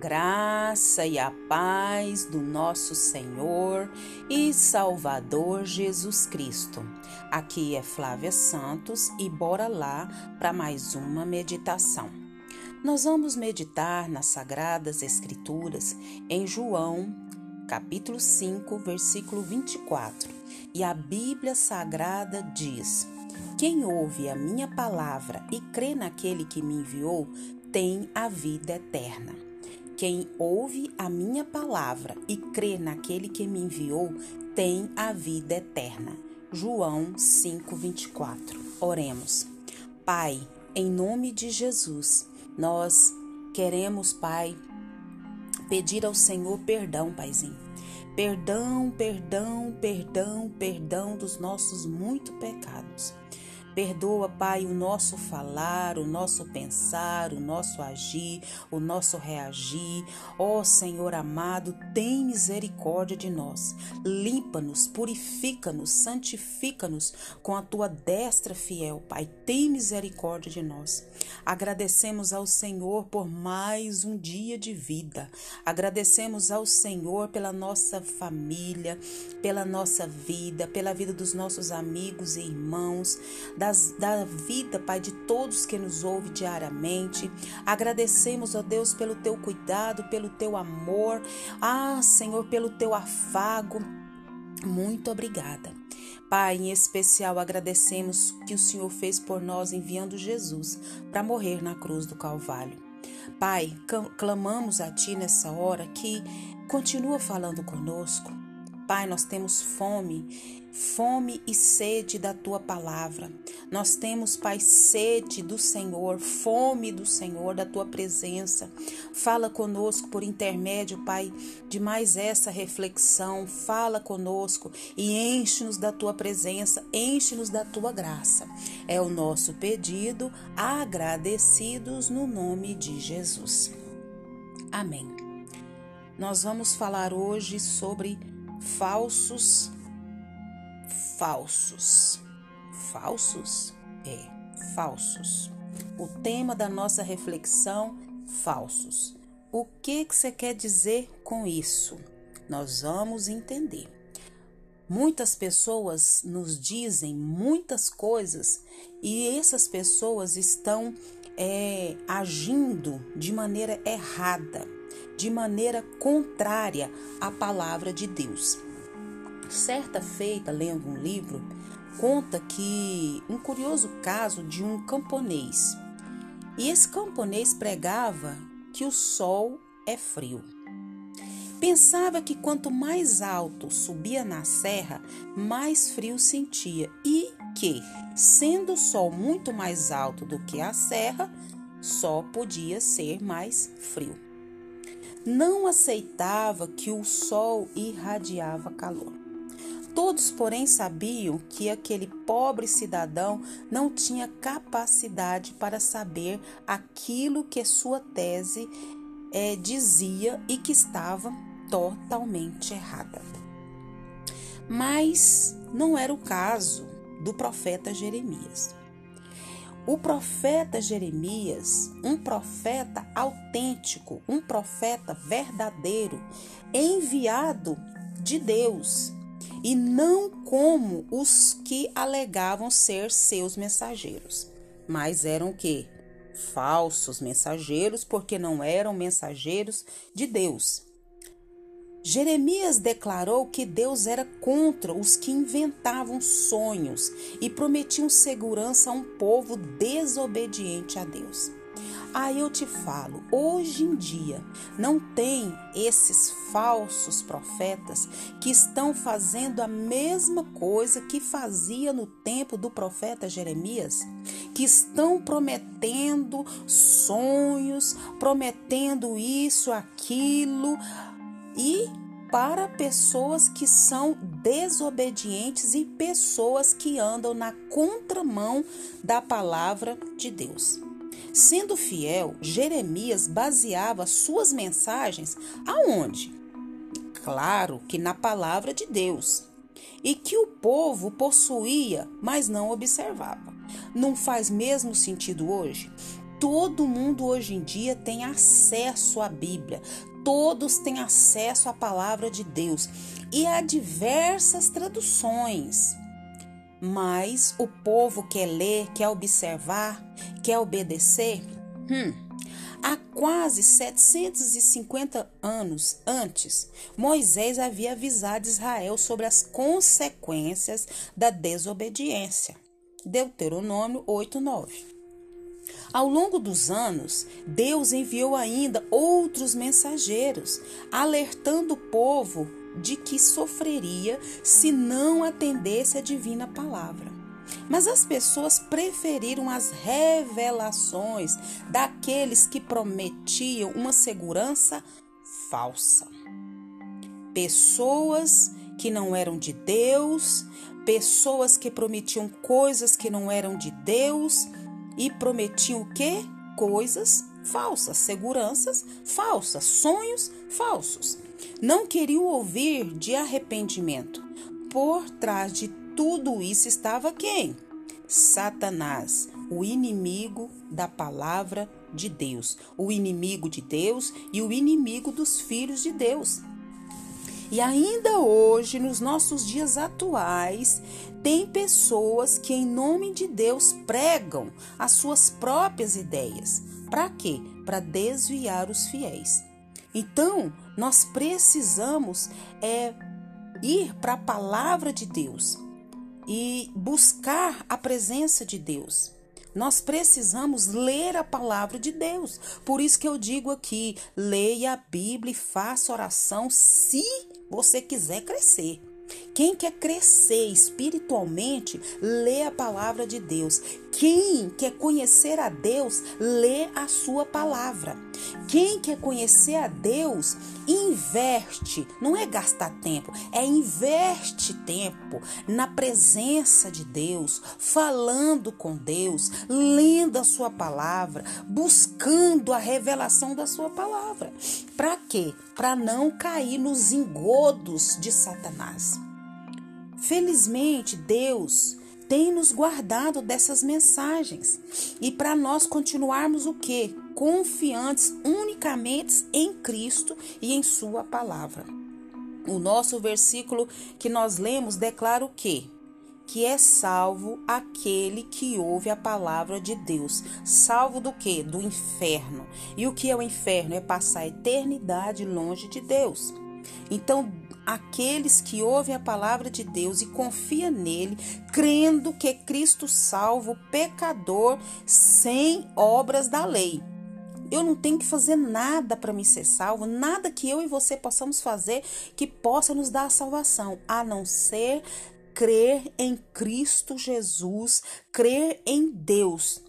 graça e a paz do nosso Senhor e Salvador Jesus Cristo. Aqui é Flávia Santos e bora lá para mais uma meditação. Nós vamos meditar nas Sagradas Escrituras em João, capítulo 5, versículo 24. E a Bíblia Sagrada diz: Quem ouve a minha palavra e crê naquele que me enviou, tem a vida eterna. Quem ouve a minha palavra e crê naquele que me enviou, tem a vida eterna. João 5:24. Oremos. Pai, em nome de Jesus, nós queremos, Pai, pedir ao Senhor perdão, Paizinho. Perdão, perdão, perdão, perdão dos nossos muitos pecados. Perdoa, Pai, o nosso falar, o nosso pensar, o nosso agir, o nosso reagir. Ó oh, Senhor amado, tem misericórdia de nós. Limpa-nos, purifica-nos, santifica-nos com a tua destra fiel, Pai. Tem misericórdia de nós. Agradecemos ao Senhor por mais um dia de vida. Agradecemos ao Senhor pela nossa família, pela nossa vida, pela vida dos nossos amigos e irmãos das, da vida, Pai, de todos que nos ouvem diariamente. Agradecemos, ó Deus, pelo teu cuidado, pelo teu amor. Ah, Senhor, pelo teu afago. Muito obrigada. Pai, em especial agradecemos que o Senhor fez por nós enviando Jesus para morrer na cruz do Calvário. Pai, clamamos a Ti nessa hora que continua falando conosco, Pai, nós temos fome, fome e sede da tua palavra. Nós temos, Pai, sede do Senhor, fome do Senhor, da tua presença. Fala conosco por intermédio, Pai, de mais essa reflexão. Fala conosco e enche-nos da tua presença, enche-nos da tua graça. É o nosso pedido, agradecidos no nome de Jesus. Amém. Nós vamos falar hoje sobre falsos, falsos, falsos? É, falsos. O tema da nossa reflexão, falsos. O que, que você quer dizer com isso? Nós vamos entender. Muitas pessoas nos dizem muitas coisas e essas pessoas estão é, agindo de maneira errada de maneira contrária à palavra de Deus. Certa feita, lendo um livro, conta que um curioso caso de um camponês. E esse camponês pregava que o sol é frio. Pensava que quanto mais alto subia na serra, mais frio sentia e que, sendo o sol muito mais alto do que a serra, só podia ser mais frio não aceitava que o sol irradiava calor. Todos, porém, sabiam que aquele pobre cidadão não tinha capacidade para saber aquilo que sua tese é, dizia e que estava totalmente errada. Mas não era o caso do profeta Jeremias. O profeta Jeremias, um profeta autêntico, um profeta verdadeiro, enviado de Deus, e não como os que alegavam ser seus mensageiros, mas eram que falsos mensageiros, porque não eram mensageiros de Deus. Jeremias declarou que Deus era contra os que inventavam sonhos e prometiam segurança a um povo desobediente a Deus. Aí eu te falo, hoje em dia não tem esses falsos profetas que estão fazendo a mesma coisa que fazia no tempo do profeta Jeremias, que estão prometendo sonhos, prometendo isso, aquilo, e para pessoas que são desobedientes e pessoas que andam na contramão da palavra de Deus. Sendo fiel, Jeremias baseava suas mensagens aonde? Claro que na palavra de Deus. E que o povo possuía, mas não observava. Não faz mesmo sentido hoje? todo mundo hoje em dia tem acesso à Bíblia, todos têm acesso à palavra de Deus e há diversas traduções. Mas o povo quer ler, quer observar, quer obedecer? Hum. Há quase 750 anos antes, Moisés havia avisado Israel sobre as consequências da desobediência. Deuteronômio 8:9. Ao longo dos anos, Deus enviou ainda outros mensageiros, alertando o povo de que sofreria se não atendesse a divina palavra. Mas as pessoas preferiram as revelações daqueles que prometiam uma segurança falsa. Pessoas que não eram de Deus, pessoas que prometiam coisas que não eram de Deus e prometiam o quê? Coisas falsas, seguranças falsas, sonhos falsos. Não queriam ouvir de arrependimento. Por trás de tudo isso estava quem? Satanás, o inimigo da palavra de Deus, o inimigo de Deus e o inimigo dos filhos de Deus. E ainda hoje, nos nossos dias atuais, tem pessoas que, em nome de Deus, pregam as suas próprias ideias. Para quê? Para desviar os fiéis. Então, nós precisamos é, ir para a palavra de Deus e buscar a presença de Deus. Nós precisamos ler a palavra de Deus. Por isso que eu digo aqui: leia a Bíblia e faça oração se você quiser crescer. Quem quer crescer espiritualmente, lê a palavra de Deus. Quem quer conhecer a Deus, lê a sua palavra. Quem quer conhecer a Deus, investe, não é gastar tempo, é investe tempo na presença de Deus, falando com Deus, lendo a sua palavra, buscando a revelação da sua palavra. Para quê? Para não cair nos engodos de Satanás. Felizmente, Deus tem nos guardado dessas mensagens. E para nós continuarmos o quê? Confiantes unicamente em Cristo e em Sua palavra. O nosso versículo que nós lemos declara o quê? Que é salvo aquele que ouve a palavra de Deus. Salvo do quê? Do inferno. E o que é o inferno? É passar a eternidade longe de Deus. Então, aqueles que ouvem a palavra de Deus e confia nele, crendo que Cristo salva o pecador sem obras da lei. Eu não tenho que fazer nada para me ser salvo, nada que eu e você possamos fazer que possa nos dar a salvação, a não ser crer em Cristo Jesus, crer em Deus.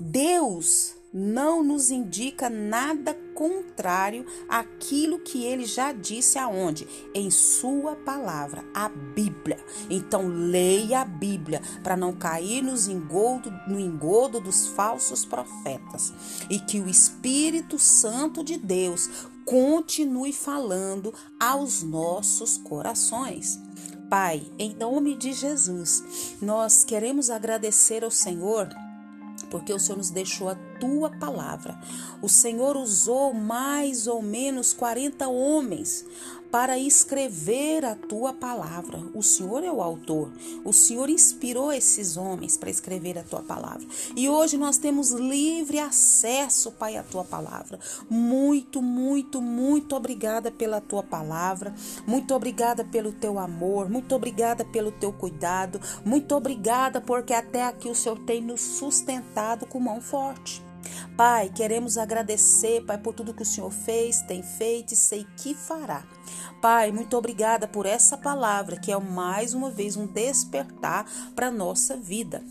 Deus não nos indica nada contrário àquilo que ele já disse aonde? Em sua palavra, a Bíblia. Então leia a Bíblia para não cair nos engodo, no engodo dos falsos profetas e que o Espírito Santo de Deus continue falando aos nossos corações. Pai, em nome de Jesus, nós queremos agradecer ao Senhor porque o Senhor nos deixou a tua palavra. O Senhor usou mais ou menos 40 homens para escrever a tua palavra. O Senhor é o autor. O Senhor inspirou esses homens para escrever a tua palavra. E hoje nós temos livre acesso, Pai, à tua palavra. Muito, muito, muito obrigada pela tua palavra. Muito obrigada pelo teu amor. Muito obrigada pelo teu cuidado. Muito obrigada porque até aqui o Senhor tem nos sustentado com mão forte. Pai, queremos agradecer, Pai, por tudo que o Senhor fez, tem feito e sei que fará. Pai, muito obrigada por essa palavra que é mais uma vez um despertar para nossa vida.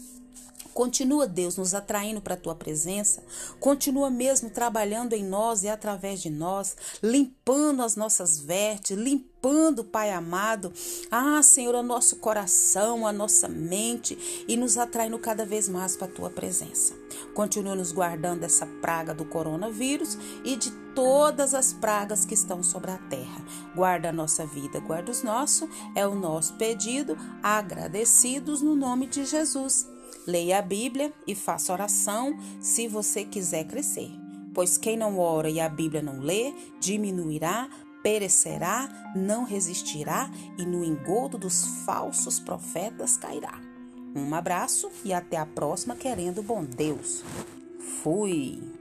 Continua, Deus, nos atraindo para a tua presença. Continua mesmo trabalhando em nós e através de nós, limpando as nossas vestes, limpando, Pai amado. Ah, Senhor, o nosso coração, a nossa mente e nos atraindo cada vez mais para a tua presença. Continua nos guardando dessa praga do coronavírus e de todas as pragas que estão sobre a terra. Guarda a nossa vida, guarda os nossos, é o nosso pedido, agradecidos no nome de Jesus. Leia a Bíblia e faça oração se você quiser crescer. Pois quem não ora e a Bíblia não lê, diminuirá, perecerá, não resistirá e no engodo dos falsos profetas cairá. Um abraço e até a próxima, querendo bom Deus. Fui!